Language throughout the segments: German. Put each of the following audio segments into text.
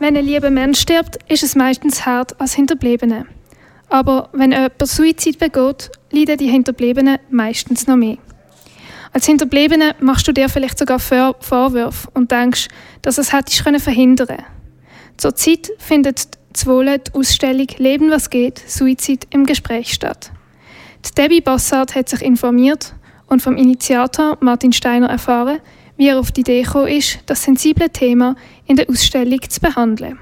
Wenn ein lieber Mensch stirbt, ist es meistens hart als Hinterbliebene. Aber wenn jemand Suizid begeht, leiden die Hinterbliebenen meistens noch mehr. Als Hinterbliebene machst du dir vielleicht sogar Vorwürfe und denkst, dass es hättest können verhindern Zurzeit findet die Ausstellung Leben was geht, Suizid im Gespräch statt. Die Debbie Bossard hat sich informiert und vom Initiator Martin Steiner erfahren, wie er auf die Idee gekommen ist, das sensible Thema in der Ausstellung zu behandeln.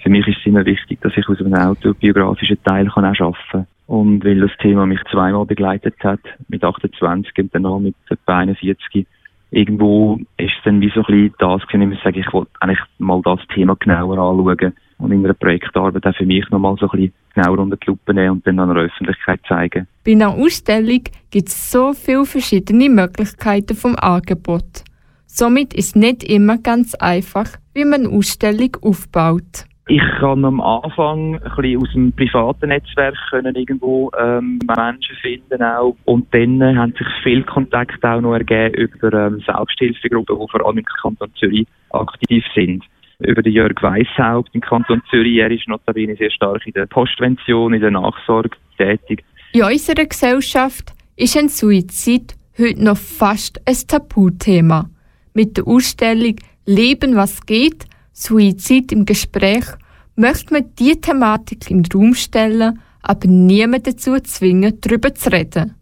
Für mich ist es immer wichtig, dass ich aus einem autobiografischen Teil kann auch arbeiten kann. Und weil das Thema mich zweimal begleitet hat, mit 28 und danach mit etwa 41, irgendwo ist es dann wie so ein bisschen das ich sage, ich wollte eigentlich mal das Thema genauer anschauen und in einer Projektarbeit auch für mich nochmal so ein bisschen genauer unter die Lupe nehmen und dann an der Öffentlichkeit zeigen. Bei einer Ausstellung gibt es so viele verschiedene Möglichkeiten vom Angebot. Somit ist nicht immer ganz einfach, wie man eine Ausstellung aufbaut. Ich kann am Anfang ein bisschen aus dem privaten Netzwerk können irgendwo ähm, Menschen finden auch und dann haben sich viel Kontakt auch noch ergeben über ähm, Selbsthilfegruppen, die vor allem im Kanton Zürich aktiv sind über den Jörg Weishaupt im Kanton Zürich. Er ist notabene sehr stark in der Postvention, in der Nachsorge tätig. In unserer Gesellschaft ist ein Suizid heute noch fast ein Tabuthema. Mit der Ausstellung Leben, was geht, Suizid im Gespräch, möchte man diese Thematik in den Raum stellen, aber niemanden dazu zwingen, darüber zu reden.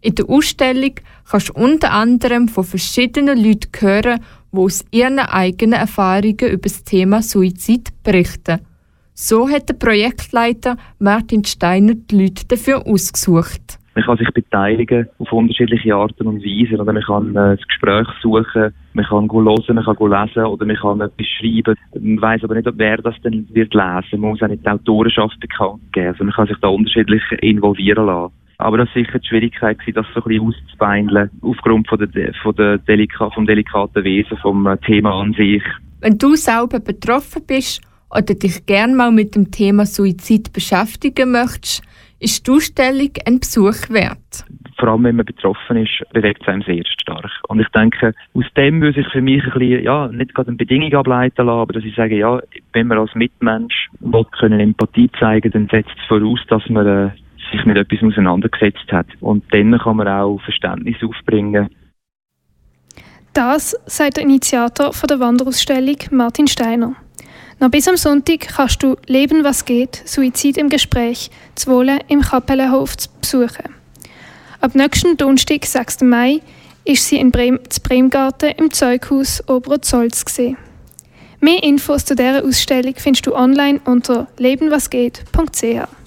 In der Ausstellung kannst du unter anderem von verschiedenen Leuten hören, die aus ihren eigenen Erfahrungen über das Thema Suizid berichten. So hat der Projektleiter Martin Steiner die Leute dafür ausgesucht. Man kann sich beteiligen auf unterschiedliche Arten und Weisen. Oder man kann äh, das Gespräch suchen, man kann hören, man kann lesen oder man kann etwas schreiben. Man weiß aber nicht, wer das dann wird lesen. Man muss auch nicht die Autorenschaft bekannt geben. Also man kann sich da unterschiedlich involvieren lassen. Aber das war sicher die Schwierigkeit, das so ein bisschen auszubeindeln, aufgrund von der, von der Delika, vom delikaten Wesen, vom äh, Thema an sich. Wenn du selber betroffen bist oder dich gern mal mit dem Thema Suizid beschäftigen möchtest, ist die Ausstellung ein Besuch wert. Vor allem, wenn man betroffen ist, bewegt es einem sehr stark. Und ich denke, aus dem würde sich für mich ein bisschen, ja, nicht gerade eine Bedingung ableiten lassen, aber dass ich sage, ja, wenn man als Mitmensch will, können Empathie zeigen, dann setzt es voraus, dass man äh, sich mit etwas auseinandergesetzt hat. Und dann kann man auch Verständnis aufbringen. Das sagt der Initiator von der Wanderausstellung Martin Steiner. Noch bis am Sonntag kannst du Leben, was geht, Suizid im Gespräch, zu Wohlen im Kapellenhof besuchen. Ab nächsten Donnerstag, 6. Mai, ist sie in Brem, Bremgarten im Zeughaus Oberozolz gesehen. Mehr Infos zu dieser Ausstellung findest du online unter lebenwasgeht.ch.